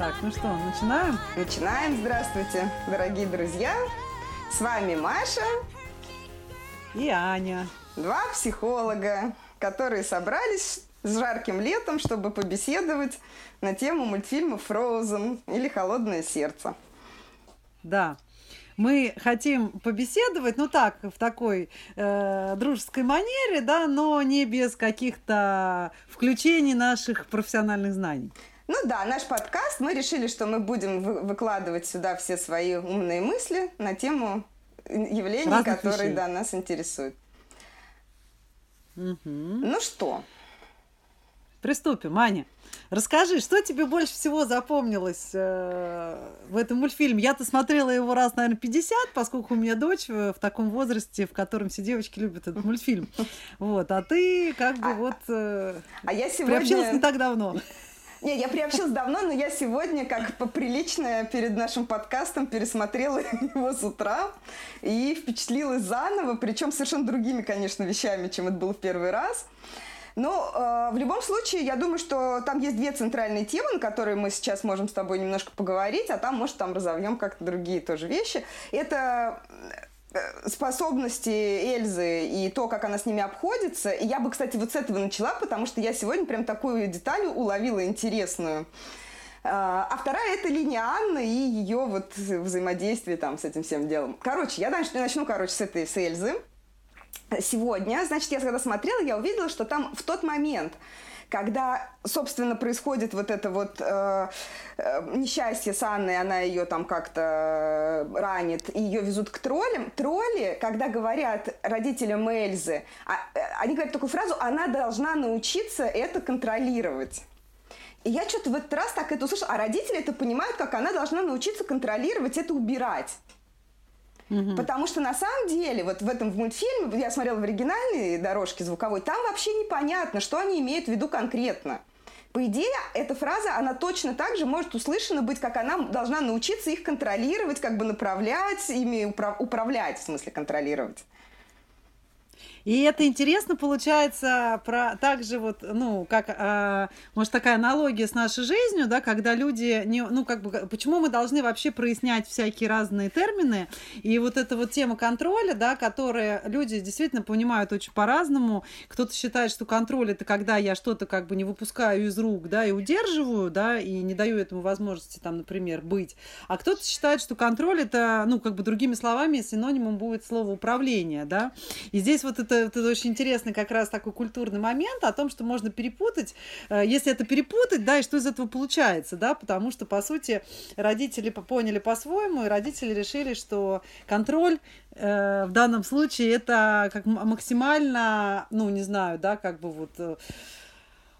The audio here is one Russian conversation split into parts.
Так, ну что, начинаем? Начинаем. Здравствуйте, дорогие друзья. С вами Маша и Аня. Два психолога, которые собрались с жарким летом, чтобы побеседовать на тему мультфильма «Фроузен» или «Холодное сердце». Да, мы хотим побеседовать, ну так, в такой э, дружеской манере, да, но не без каких-то включений наших профессиональных знаний. Ну да, наш подкаст, мы решили, что мы будем выкладывать сюда все свои умные мысли на тему явлений, Разных которые вещей. да, нас интересуют. Угу. Ну что? Приступим, Аня. Расскажи, что тебе больше всего запомнилось э, в этом мультфильме? Я-то смотрела его раз, наверное, 50, поскольку у меня дочь в, в таком возрасте, в котором все девочки любят этот мультфильм. Вот, а ты как бы а, вот э, а я сегодня... приобщилась не так давно. Не, я приобщилась давно, но я сегодня, как поприличная перед нашим подкастом, пересмотрела его с утра и впечатлилась заново, причем совершенно другими, конечно, вещами, чем это было в первый раз. Но э, в любом случае, я думаю, что там есть две центральные темы, на которые мы сейчас можем с тобой немножко поговорить, а там, может, там разовьем как-то другие тоже вещи. Это способности Эльзы и то, как она с ними обходится. И я бы, кстати, вот с этого начала, потому что я сегодня прям такую деталь уловила интересную. А, а вторая это линия Анны и ее вот взаимодействие там с этим всем делом. Короче, я начну, начну короче, с этой, с Эльзы. Сегодня, значит, я когда смотрела, я увидела, что там в тот момент, когда, собственно, происходит вот это вот э, э, несчастье с Анной, она ее там как-то ранит, и ее везут к троллям. Тролли, когда говорят родителям Эльзы, а, э, они говорят такую фразу, она должна научиться это контролировать. И я что-то в этот раз так это услышала, а родители это понимают, как она должна научиться контролировать это убирать. Угу. Потому что на самом деле, вот в этом в мультфильме, я смотрела в оригинальной дорожке звуковой, там вообще непонятно, что они имеют в виду конкретно. По идее, эта фраза, она точно так же может услышана быть, как она должна научиться их контролировать, как бы направлять, ими управ- управлять, в смысле контролировать. И это интересно получается про также вот, ну, как, а, может, такая аналогия с нашей жизнью, да, когда люди, не, ну, как бы, почему мы должны вообще прояснять всякие разные термины, и вот эта вот тема контроля, да, которая люди действительно понимают очень по-разному, кто-то считает, что контроль это когда я что-то как бы не выпускаю из рук, да, и удерживаю, да, и не даю этому возможности, там, например, быть, а кто-то считает, что контроль это, ну, как бы другими словами, синонимом будет слово управление, да, и здесь вот это это, это очень интересный как раз такой культурный момент о том, что можно перепутать, э, если это перепутать, да, и что из этого получается, да, потому что, по сути, родители поняли по-своему, и родители решили, что контроль э, в данном случае это как максимально, ну, не знаю, да, как бы вот э,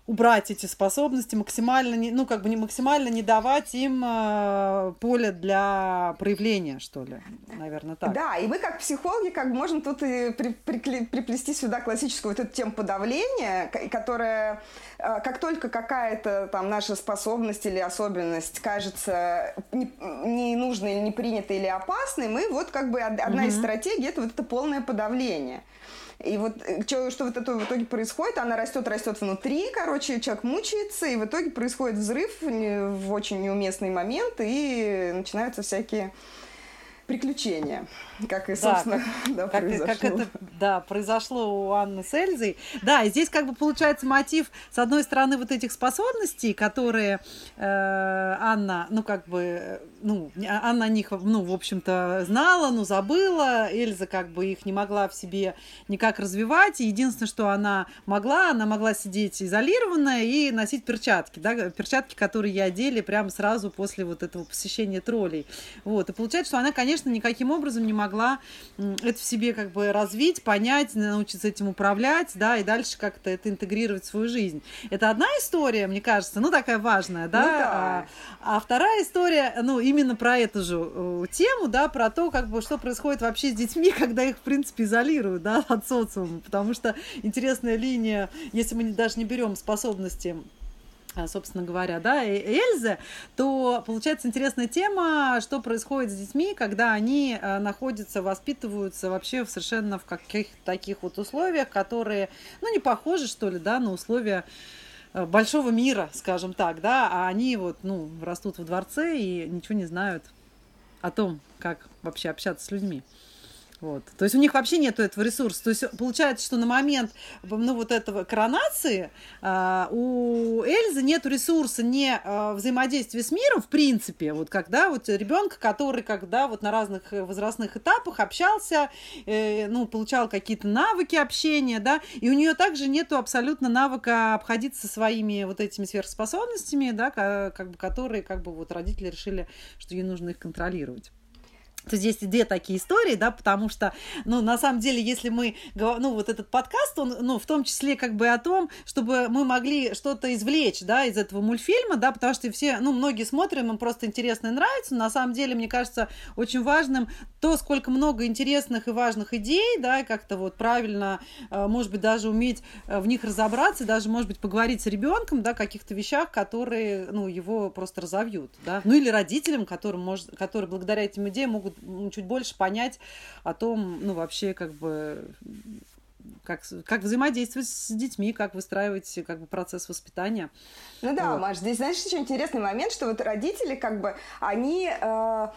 убрать эти способности, максимально, не, ну, как бы не максимально не давать им э, поле для проявления, что ли, наверное, так. Да, и мы как психологи как можем тут и при, при, приплести сюда классическую вот эту тему подавления, которая э, как только какая-то там наша способность или особенность кажется ненужной не или не принятой или опасной, мы вот как бы одна mm-hmm. из стратегий это вот это полное подавление. И вот э, что, что вот это в итоге происходит, она растет, растет внутри, короче, человек мучается, и в итоге происходит взрыв в очень неуместный момент, и начинаются всякие приключения, как и, собственно, да, как, произошло. Как это, да, произошло у Анны с Эльзой. Да, и здесь как бы получается мотив, с одной стороны, вот этих способностей, которые э, Анна, ну, как бы, ну, Анна о них, ну, в общем-то, знала, но забыла. Эльза как бы их не могла в себе никак развивать. И единственное, что она могла, она могла сидеть изолированная и носить перчатки, да, перчатки, которые ей одели прямо сразу после вот этого посещения троллей. Вот, и получается, что она, конечно, конечно, никаким образом не могла это в себе как бы развить, понять, научиться этим управлять, да, и дальше как-то это интегрировать в свою жизнь. Это одна история, мне кажется, ну, такая важная, да, ну, да. А, а вторая история, ну, именно про эту же э, тему, да, про то, как бы, что происходит вообще с детьми, когда их, в принципе, изолируют, да, от социума, потому что интересная линия, если мы даже не берем способности собственно говоря, да, Эльзы, то получается интересная тема, что происходит с детьми, когда они а, находятся, воспитываются вообще в совершенно в каких-то таких вот условиях, которые, ну, не похожи, что ли, да, на условия э, большого мира, скажем так, да, а они вот, ну, растут в дворце и ничего не знают о том, как вообще общаться с людьми. Вот. То есть у них вообще нет этого ресурса. То есть получается, что на момент ну, вот этого коронации э, у Эльзы нет ресурса не э, взаимодействия с миром, в принципе, вот когда вот ребенка, который когда вот на разных возрастных этапах общался, э, ну, получал какие-то навыки общения, да, и у нее также нету абсолютно навыка обходиться своими вот этими сверхспособностями, да, как бы, которые как бы вот родители решили, что ей нужно их контролировать то здесь две такие истории, да, потому что, ну, на самом деле, если мы, ну, вот этот подкаст, он, ну, в том числе как бы о том, чтобы мы могли что-то извлечь, да, из этого мультфильма, да, потому что все, ну, многие смотрим, им просто интересно и нравится, на самом деле, мне кажется, очень важным то, сколько много интересных и важных идей, да, и как-то вот правильно, э, может быть, даже уметь э, в них разобраться, даже, может быть, поговорить с ребенком, да, каких-то вещах, которые, ну, его просто разовьют, да, ну, или родителям, которым может, которые благодаря этим идеям могут чуть больше понять о том, ну, вообще, как бы, как, как взаимодействовать с детьми, как выстраивать как бы, процесс воспитания. Ну да, вот. Маш, здесь, знаешь, еще интересный момент, что вот родители, как бы, они э,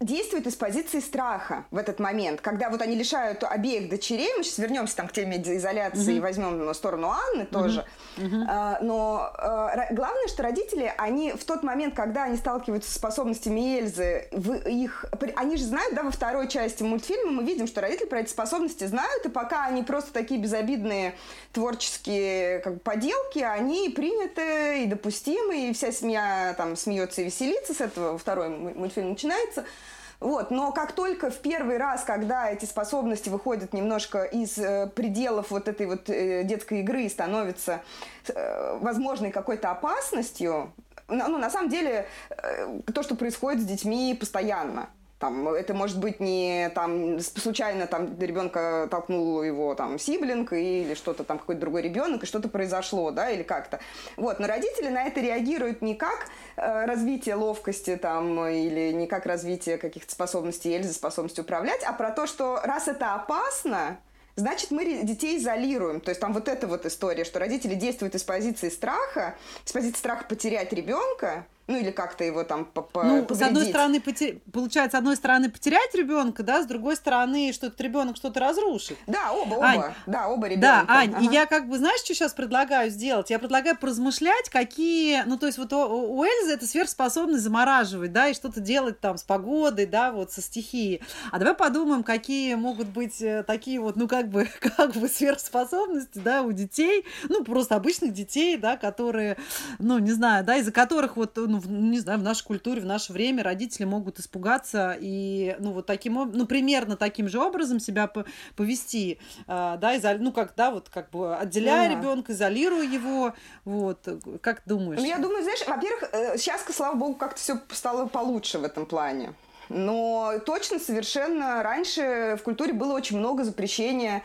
действует из позиции страха в этот момент, когда вот они лишают обеих дочерей, мы сейчас вернемся там к теме изоляции mm-hmm. и возьмем сторону Анны тоже, mm-hmm. а, но а, главное, что родители, они в тот момент, когда они сталкиваются с способностями Эльзы, в их, они же знают, да, во второй части мультфильма мы видим, что родители про эти способности знают, и пока они просто такие безобидные творческие как бы, поделки, они приняты и допустимы, и вся семья там смеется и веселится, с этого второй мультфильм начинается – вот, но как только в первый раз, когда эти способности выходят немножко из э, пределов вот этой вот э, детской игры и становятся э, возможной какой-то опасностью, ну, на самом деле, э, то, что происходит с детьми постоянно. Там, это может быть не там случайно там ребенка толкнул его там сиблинг или что-то там какой-то другой ребенок и что-то произошло, да, или как-то. Вот, но родители на это реагируют не как э, развитие ловкости там или не как развитие каких-то способностей Эльзы, способности управлять, а про то, что раз это опасно, значит, мы детей изолируем. То есть там вот эта вот история, что родители действуют из позиции страха, из позиции страха потерять ребенка, ну или как-то его там по Ну, с одной стороны, потер... получается, с одной стороны потерять ребенка, да, с другой стороны, что этот ребенок что-то разрушит. Да, оба, оба, Ань, да, оба ребенка. Да, Ань, ага. и я как бы, знаешь, что сейчас предлагаю сделать? Я предлагаю поразмышлять, какие, ну то есть вот у, у Эльзы это сверхспособность замораживать, да, и что-то делать там с погодой, да, вот со стихией. А давай подумаем, какие могут быть э, такие вот, ну как бы, как бы сверхспособности, да, у детей, ну просто обычных детей, да, которые, ну не знаю, да, из-за которых вот, ну не знаю, в нашей культуре, в наше время родители могут испугаться и, ну, вот таким, ну, примерно таким же образом себя повести, а, да, изо, ну, как, да, вот, как бы отделяя да. ребенка, изолируя его, вот, как думаешь? Ну, я думаю, знаешь, во-первых, сейчас, э, слава богу, как-то все стало получше в этом плане. Но точно совершенно раньше в культуре было очень много запрещения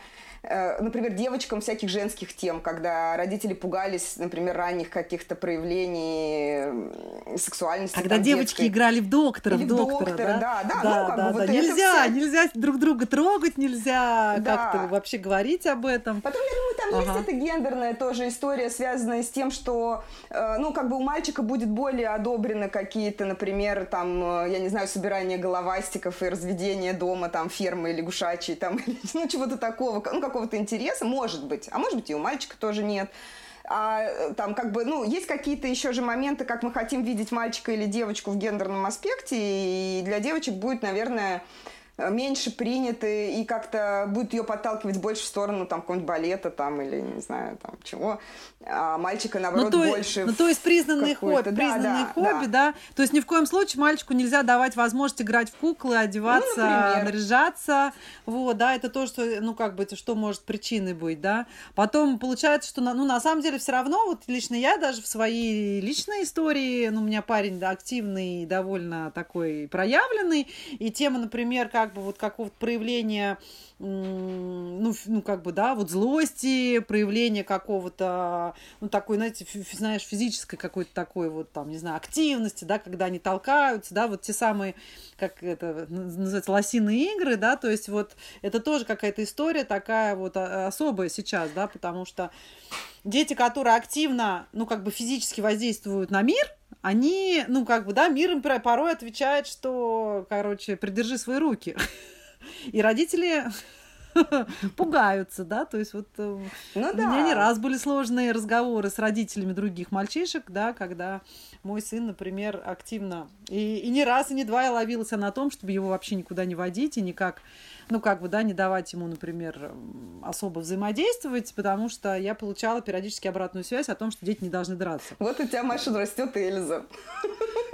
например, девочкам всяких женских тем, когда родители пугались, например, ранних каких-то проявлений сексуальности. Когда там, девочки детской. играли в доктора, Или в доктора, доктора да? Да, да, да, ну, да, вот да. Нельзя, все... нельзя друг друга трогать, нельзя да. как-то вообще говорить об этом. Потом, я думаю, там ага. есть эта гендерная тоже история, связанная с тем, что, э, ну, как бы у мальчика будет более одобрены какие-то, например, там, э, я не знаю, собирание головастиков и разведение дома, там, фермы лягушачьей, там, ну, чего-то такого, ну, как какого-то интереса, может быть, а может быть и у мальчика тоже нет. А э, там как бы, ну, есть какие-то еще же моменты, как мы хотим видеть мальчика или девочку в гендерном аспекте, и для девочек будет, наверное, меньше приняты и как-то будет ее подталкивать больше в сторону там какого-нибудь балета там или не знаю там чего. А мальчика наоборот ну, то, больше ну то есть признанные хобби да, признанные да, хобби да. да. То есть ни в коем случае мальчику нельзя давать возможность играть в куклы одеваться ну, наряжаться. Вот да это то что ну как бы что может причиной быть да. Потом получается что ну на самом деле все равно вот лично я даже в своей личной истории ну у меня парень да, активный довольно такой проявленный. И тема например как как бы вот какого-то проявления, ну, ну, как бы, да, вот злости, проявления какого-то, ну, такой, знаете, фи, знаешь, физической какой-то такой вот, там, не знаю, активности, да, когда они толкаются, да, вот те самые, как это называется, лосиные игры, да, то есть вот это тоже какая-то история такая вот а, особая сейчас, да, потому что дети, которые активно, ну, как бы физически воздействуют на мир, они, ну, как бы, да, мир им порой отвечает, что, короче, придержи свои руки. И родители пугаются, да, то есть вот э, ну, у да. меня не раз были сложные разговоры с родителями других мальчишек, да, когда мой сын, например, активно, и, и не раз, и не два я ловилась на том, чтобы его вообще никуда не водить и никак ну, как бы, да, не давать ему, например, особо взаимодействовать, потому что я получала периодически обратную связь о том, что дети не должны драться. Вот у тебя, Маша, растет Эльза.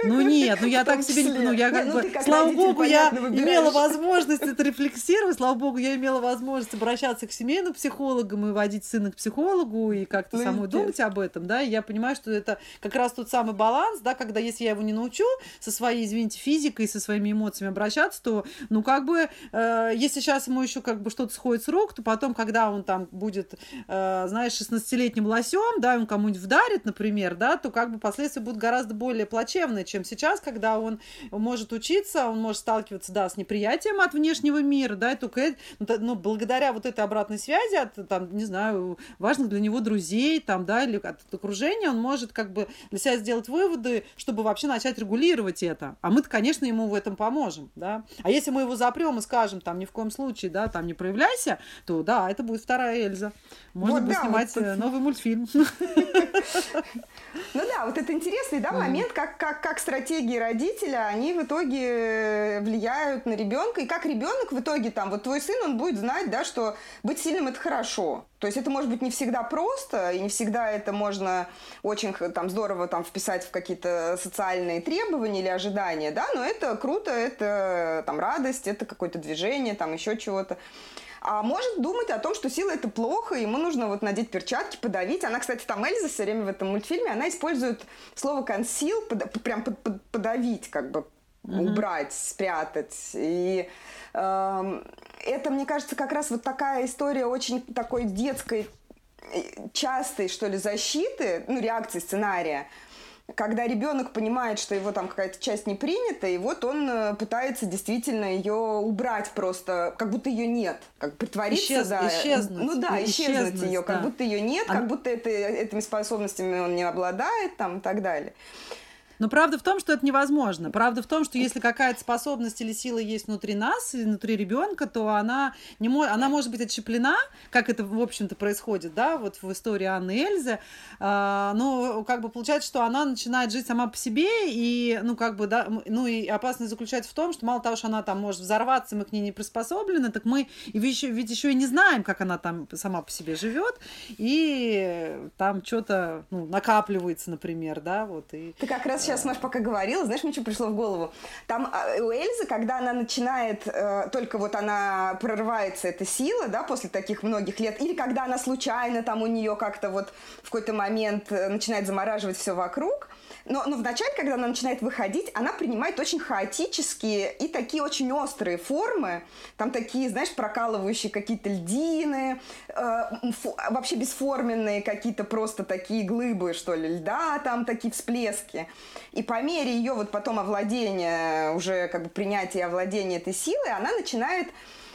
Ну нет, ну я так себе не... Ну я как ну, бы... Слава богу, я имела возможность это рефлексировать, слава богу, я имела возможность обращаться к семейным психологам и водить сына к психологу и как-то ну, самой думать об этом, да, и я понимаю, что это как раз тот самый баланс, да, когда если я его не научу со своей, извините, физикой, со своими эмоциями обращаться, то, ну, как бы, э, если сейчас ему еще как бы что-то сходит с рук, то потом, когда он там будет, э, знаешь, 16-летним лосем, да, он кому-нибудь вдарит, например, да, то как бы последствия будут гораздо более плачевные, чем сейчас, когда он может учиться, он может сталкиваться, да, с неприятием от внешнего мира, да, и только ну, ну, благодаря вот этой обратной связи от, там, не знаю, важных для него друзей, там, да, или от окружения, он может как бы для себя сделать выводы, чтобы вообще начать регулировать это. А мы-то, конечно, ему в этом поможем, да. А если мы его запрем и скажем, там, ни в коем случае, да, там не проявляйся, то да, это будет вторая Эльза. Можно вот, будет да, снимать вот... Э, новый мультфильм. Ну да, вот это интересный да, момент, как, как, как стратегии родителя, они в итоге влияют на ребенка, и как ребенок в итоге там, вот твой сын, он будет знать, да, что быть сильным это хорошо. То есть это может быть не всегда просто, и не всегда это можно очень там здорово там вписать в какие-то социальные требования или ожидания, да, но это круто, это там радость, это какое-то движение, там еще чего-то а может думать о том, что сила это плохо, ему нужно вот надеть перчатки, подавить. Она, кстати, там Эльза все время в этом мультфильме, она использует слово conceal, под, прям под, под, подавить, как бы mm-hmm. убрать, спрятать. И э, это, мне кажется, как раз вот такая история очень такой детской э, частой, что ли, защиты, ну, реакции сценария, когда ребенок понимает, что его там какая-то часть не принята, и вот он э, пытается действительно ее убрать просто, как будто ее нет, как притвориться, Исчез, да, исчезнуть, ну да, исчезнуть, исчезнуть ее, да. как будто ее нет, а... как будто это, этими способностями он не обладает, там и так далее. Но правда в том, что это невозможно. Правда в том, что если какая-то способность или сила есть внутри нас, внутри ребенка, то она, не мо... она может быть отщеплена, как это, в общем-то, происходит, да, вот в истории Анны Эльзы. А, но как бы получается, что она начинает жить сама по себе, и, ну, как бы, да, ну, и опасность заключается в том, что мало того, что она там может взорваться, мы к ней не приспособлены, так мы и еще, ведь еще и не знаем, как она там сама по себе живет, и там что-то, ну, накапливается, например, да, вот. И, Ты как раз сейчас, Маш, пока говорила, знаешь, мне что пришло в голову? Там а, у Эльзы, когда она начинает, э, только вот она прорывается эта сила, да, после таких многих лет, или когда она случайно там у нее как-то вот в какой-то момент э, начинает замораживать все вокруг, но, но вначале, когда она начинает выходить, она принимает очень хаотические и такие очень острые формы. Там такие, знаешь, прокалывающие какие-то льдины, э, вообще бесформенные какие-то просто такие глыбы, что ли, льда, там такие всплески. И по мере ее вот потом овладения, уже как бы принятия овладения этой силой, она начинает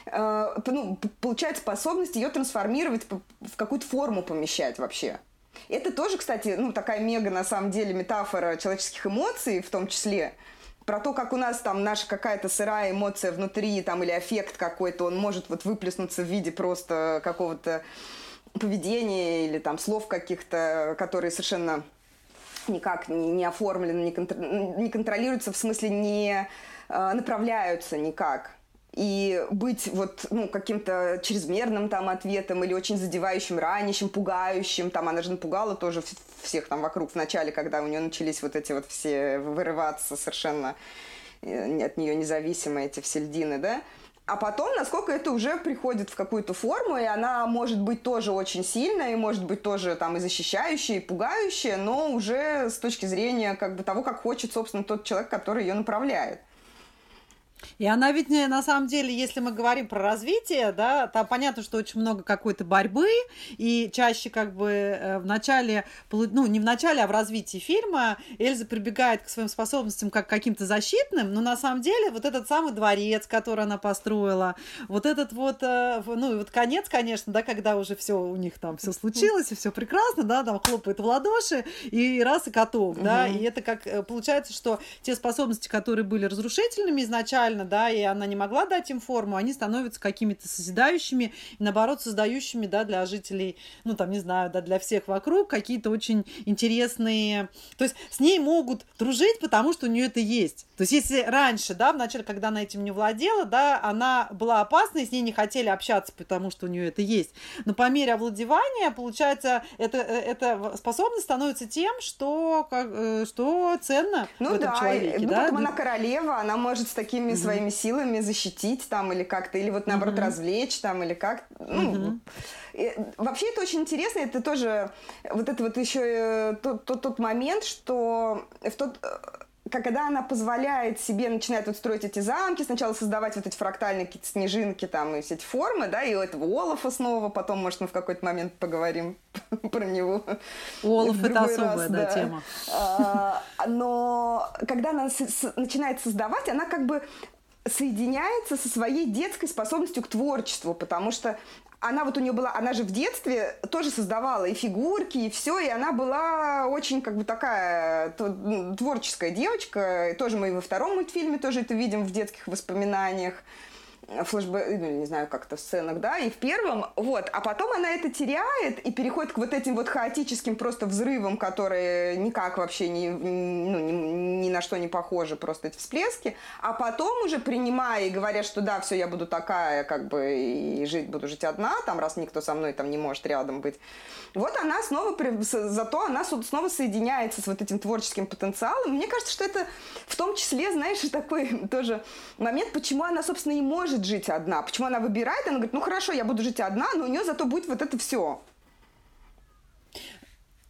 э, ну, получает способность ее трансформировать в какую-то форму помещать вообще. Это тоже, кстати, ну, такая мега, на самом деле, метафора человеческих эмоций в том числе. Про то, как у нас там наша какая-то сырая эмоция внутри, там, или аффект какой-то, он может вот выплеснуться в виде просто какого-то поведения или там слов каких-то, которые совершенно никак не, не оформлены, не, контр... не контролируются, в смысле не э, направляются никак и быть вот, ну, каким-то чрезмерным там ответом или очень задевающим, ранящим, пугающим. Там она же напугала тоже всех там вокруг в начале, когда у нее начались вот эти вот все вырываться совершенно э, от нее независимые эти все льдины, да. А потом, насколько это уже приходит в какую-то форму, и она может быть тоже очень сильная, и может быть тоже там и защищающая, и пугающая, но уже с точки зрения как бы того, как хочет, собственно, тот человек, который ее направляет. И она ведь на самом деле, если мы говорим про развитие, да, там понятно, что очень много какой-то борьбы, и чаще как бы э, в начале, ну, не в начале, а в развитии фильма Эльза прибегает к своим способностям как каким-то защитным, но на самом деле вот этот самый дворец, который она построила, вот этот вот, э, ну, и вот конец, конечно, да, когда уже все у них там все случилось, и все прекрасно, да, там хлопает в ладоши, и раз и каток, да, и это как э, получается, что те способности, которые были разрушительными изначально, да, и она не могла дать им форму, они становятся какими-то созидающими, и наоборот, создающими, да, для жителей, ну, там, не знаю, да, для всех вокруг какие-то очень интересные... То есть с ней могут дружить, потому что у нее это есть. То есть если раньше, да, вначале, когда она этим не владела, да, она была опасной, с ней не хотели общаться, потому что у нее это есть. Но по мере овладевания, получается, это, эта способность становится тем, что, как, э, что ценно ну, в этом да, человеке. Ну, да, потом она королева, она может с такими mm-hmm. Своими силами защитить там или как-то, или вот наоборот mm-hmm. развлечь там, или как. Ну, mm-hmm. И, вообще это очень интересно, это тоже вот это вот еще э, тот, тот, тот момент, что в тот э, когда она позволяет себе, начинает вот строить эти замки, сначала создавать вот эти фрактальные какие-то снежинки там и все эти формы, да, и у этого Олафа снова, потом, может, мы в какой-то момент поговорим про него. Олаф это особая, да, да, тема. А, но когда она начинает создавать, она как бы соединяется со своей детской способностью к творчеству, потому что она вот у нее была, она же в детстве тоже создавала и фигурки, и все, и она была очень как бы такая творческая девочка. Тоже мы и во втором мультфильме тоже это видим в детских воспоминаниях флешбэк, ну, не знаю, как-то в сценах, да, и в первом, вот, а потом она это теряет и переходит к вот этим вот хаотическим просто взрывам, которые никак вообще ни, ну, ни, ни на что не похожи, просто эти всплески, а потом уже принимая и говоря, что да, все, я буду такая, как бы, и жить, буду жить одна, там, раз никто со мной там не может рядом быть, вот она снова, зато она снова соединяется с вот этим творческим потенциалом. Мне кажется, что это в том числе, знаешь, такой тоже момент, почему она, собственно, и может жить одна. Почему она выбирает, она говорит, ну хорошо, я буду жить одна, но у нее зато будет вот это все.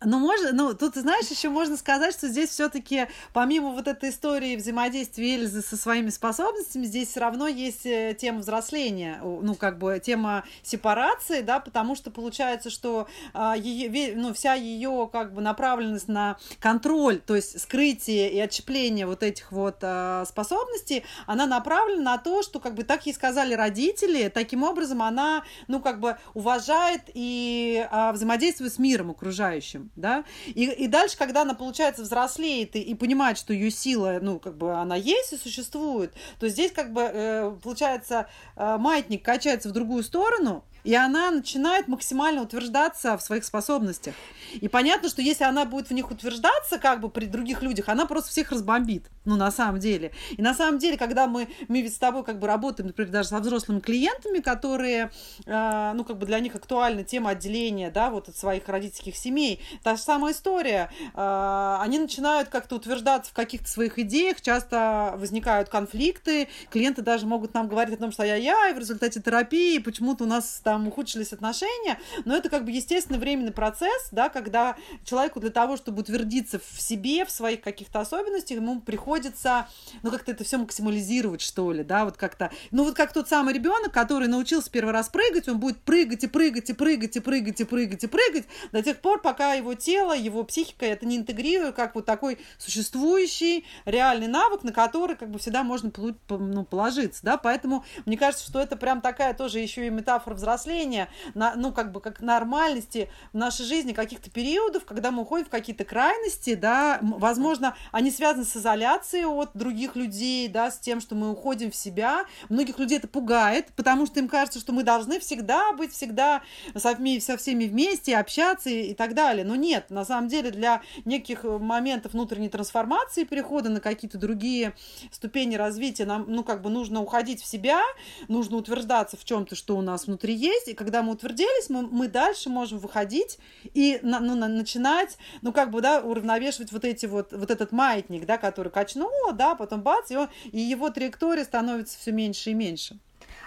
Ну, можно, ну, тут, знаешь, еще можно сказать, что здесь все-таки, помимо вот этой истории взаимодействия Эльзы со своими способностями, здесь все равно есть э, тема взросления, ну, как бы тема сепарации, да, потому что получается, что а, ее, ну, вся ее, как бы, направленность на контроль, то есть скрытие и отщепление вот этих вот а, способностей, она направлена на то, что, как бы, так ей сказали родители, таким образом она, ну, как бы, уважает и а, взаимодействует с миром окружающим да, и, и дальше, когда она, получается, взрослеет и, и понимает, что ее сила, ну, как бы она есть и существует, то здесь, как бы, э, получается, э, маятник качается в другую сторону, и она начинает максимально утверждаться в своих способностях. И понятно, что если она будет в них утверждаться, как бы при других людях, она просто всех разбомбит. Ну, на самом деле. И на самом деле, когда мы, мы ведь с тобой как бы работаем, например, даже со взрослыми клиентами, которые, э, ну, как бы для них актуальна тема отделения, да, вот от своих родительских семей, та же самая история. Э, они начинают как-то утверждаться в каких-то своих идеях, часто возникают конфликты, клиенты даже могут нам говорить о том, что я-я, и в результате терапии почему-то у нас там ухудшились отношения, но это как бы естественный временный процесс, да, когда человеку для того, чтобы утвердиться в себе, в своих каких-то особенностях, ему приходится, ну, как-то это все максимализировать, что ли, да, вот как-то, ну, вот как тот самый ребенок, который научился первый раз прыгать, он будет прыгать и прыгать и прыгать и прыгать и прыгать и прыгать до тех пор, пока его тело, его психика это не интегрирует как вот такой существующий реальный навык, на который как бы всегда можно ну, положиться, да, поэтому мне кажется, что это прям такая тоже еще и метафора взросления взросления, на, ну, как бы, как нормальности в нашей жизни каких-то периодов, когда мы уходим в какие-то крайности, да, возможно, они связаны с изоляцией от других людей, да, с тем, что мы уходим в себя. Многих людей это пугает, потому что им кажется, что мы должны всегда быть, всегда со, со всеми вместе, общаться и, и так далее. Но нет, на самом деле для неких моментов внутренней трансформации, перехода на какие-то другие ступени развития, нам, ну, как бы нужно уходить в себя, нужно утверждаться в чем-то, что у нас внутри есть, и когда мы утвердились, мы, мы дальше можем выходить и на, ну, на, начинать, ну, как бы, да, уравновешивать вот эти вот, вот этот маятник, да, который качнуло, да, потом бац, и, он, и его траектория становится все меньше и меньше.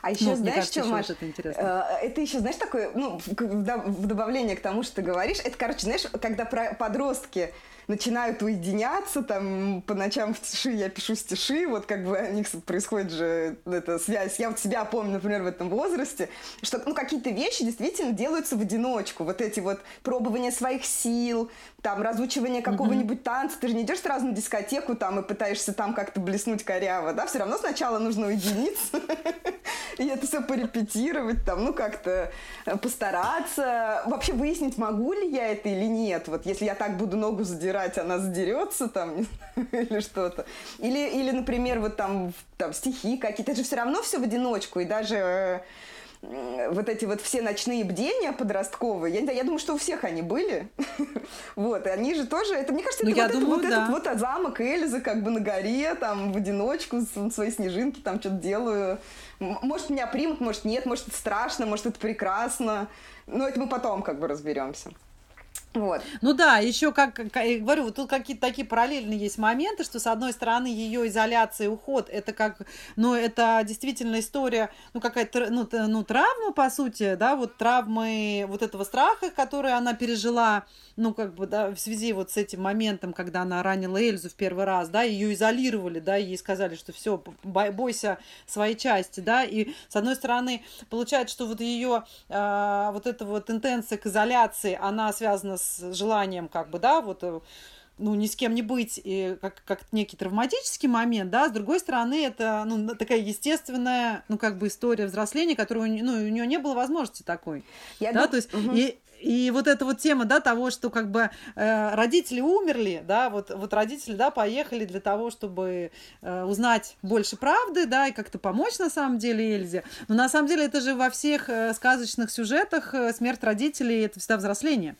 А еще ну, знаешь, кажется, что, Маш, это интересно. Э, это еще, знаешь, такое, ну, в добавление к тому, что ты говоришь, это, короче, знаешь, когда про подростки начинают уединяться, там, по ночам в тиши я пишу стиши, вот как бы у них происходит же эта связь. Я вот себя помню, например, в этом возрасте, что, ну, какие-то вещи действительно делаются в одиночку. Вот эти вот пробования своих сил, там, разучивание какого-нибудь mm-hmm. танца. Ты же не идешь сразу на дискотеку там и пытаешься там как-то блеснуть коряво, да? Все равно сначала нужно уединиться и это все порепетировать, там, ну, как-то постараться. Вообще выяснить, могу ли я это или нет. Вот если я так буду ногу задирать, она задерется там или что-то. Или, или, например, вот там, там стихи какие-то. Это же все равно все в одиночку. И даже вот эти вот все ночные бдения подростковые, я, я думаю, что у всех они были. вот, и они же тоже, это, мне кажется, ну, это, вот, думаю, это, да. вот этот вот замок Эльзы как бы на горе, там, в одиночку, свои снежинки там что-то делаю. Может, меня примут, может, нет, может, это страшно, может, это прекрасно. Но это мы потом как бы разберемся. Вот. Ну да, еще как, как я говорю, вот тут какие-то такие параллельные есть моменты, что с одной стороны ее изоляция и уход, это как, ну это действительно история, ну какая-то, ну, ну травма по сути, да, вот травмы вот этого страха, который она пережила, ну как бы, да, в связи вот с этим моментом, когда она ранила Эльзу в первый раз, да, ее изолировали, да, ей сказали, что все, бойся своей части, да, и с одной стороны получается, что вот ее э, а, вот эта вот интенция к изоляции, она связана с желанием, как бы, да, вот э, ну, ни с кем не быть, и как, как некий травматический момент, да, с другой стороны, это, ну, такая естественная, ну, как бы история взросления, которую, ну, у нее не было возможности такой, Я да, дум... то есть, угу. и, и вот эта вот тема, да, того, что как бы э, родители умерли, да, вот, вот родители, да, поехали для того, чтобы э, узнать больше правды, да, и как-то помочь на самом деле Эльзе. Но на самом деле это же во всех э, сказочных сюжетах э, смерть родителей – это всегда взросление.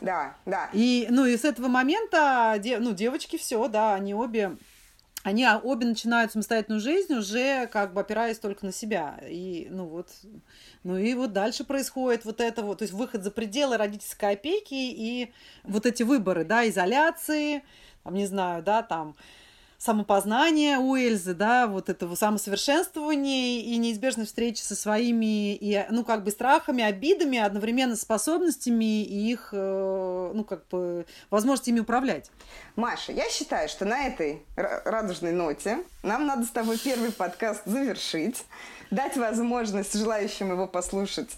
Да, да. И, ну, и с этого момента, ну, девочки все, да, они обе они обе начинают самостоятельную жизнь уже как бы опираясь только на себя. И, ну вот, ну и вот дальше происходит вот это вот, то есть выход за пределы родительской опеки и вот эти выборы, да, изоляции, там, не знаю, да, там, самопознание у Эльзы, да, вот этого самосовершенствования и неизбежной встречи со своими, и, ну, как бы страхами, обидами, одновременно способностями и их, э, ну, как бы, возможностями управлять. Маша, я считаю, что на этой радужной ноте нам надо с тобой первый подкаст завершить, дать возможность желающим его послушать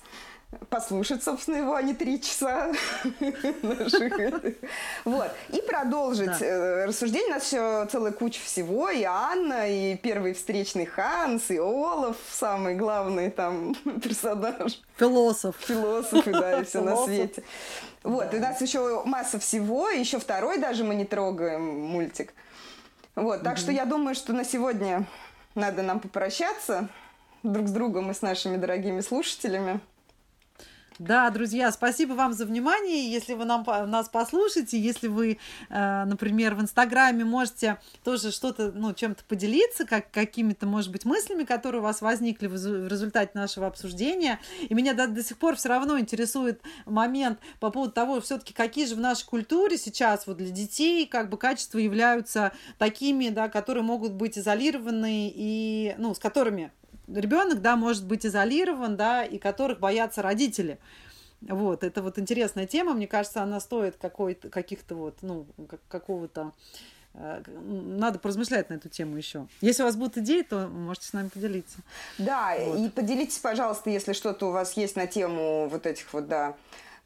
послушать, собственно, его, а не три часа Вот. И продолжить э, рассуждение. У нас еще целая куча всего. И Анна, и первый встречный Ханс, и Олаф, самый главный там персонаж. Философ. Философ, да, и все на свете. Вот, и у нас еще масса всего, еще второй даже мы не трогаем мультик. Вот, так что я думаю, что на сегодня надо нам попрощаться друг с другом и с нашими дорогими слушателями. Да, друзья, спасибо вам за внимание. Если вы нам, нас послушаете, если вы, э, например, в Инстаграме можете тоже что-то, ну, чем-то поделиться, как, какими-то, может быть, мыслями, которые у вас возникли в, результате нашего обсуждения. И меня до, до сих пор все равно интересует момент по поводу того, все-таки какие же в нашей культуре сейчас вот для детей как бы качества являются такими, да, которые могут быть изолированы и, ну, с которыми ребенок, да, может быть изолирован, да, и которых боятся родители. Вот, это вот интересная тема, мне кажется, она стоит какой-то, каких-то вот, ну, какого-то э, надо поразмышлять на эту тему еще. Если у вас будут идеи, то можете с нами поделиться. Да, вот. и поделитесь, пожалуйста, если что-то у вас есть на тему вот этих вот, да,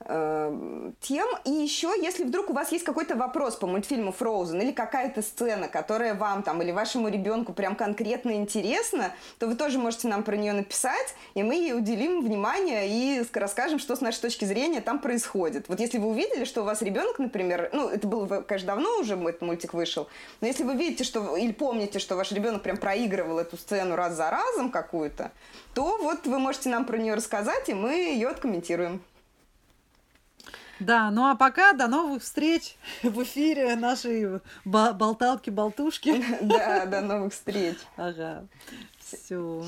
тем. И еще, если вдруг у вас есть какой-то вопрос по мультфильму Frozen или какая-то сцена, которая вам там или вашему ребенку прям конкретно интересна, то вы тоже можете нам про нее написать, и мы ей уделим внимание и расскажем, что с нашей точки зрения там происходит. Вот если вы увидели, что у вас ребенок, например, ну, это было, конечно, давно уже этот мультик вышел, но если вы видите, что или помните, что ваш ребенок прям проигрывал эту сцену раз за разом какую-то, то вот вы можете нам про нее рассказать, и мы ее откомментируем. Да, ну а пока до новых встреч в эфире нашей болталки-болтушки. Да, до новых встреч. Ага. Все.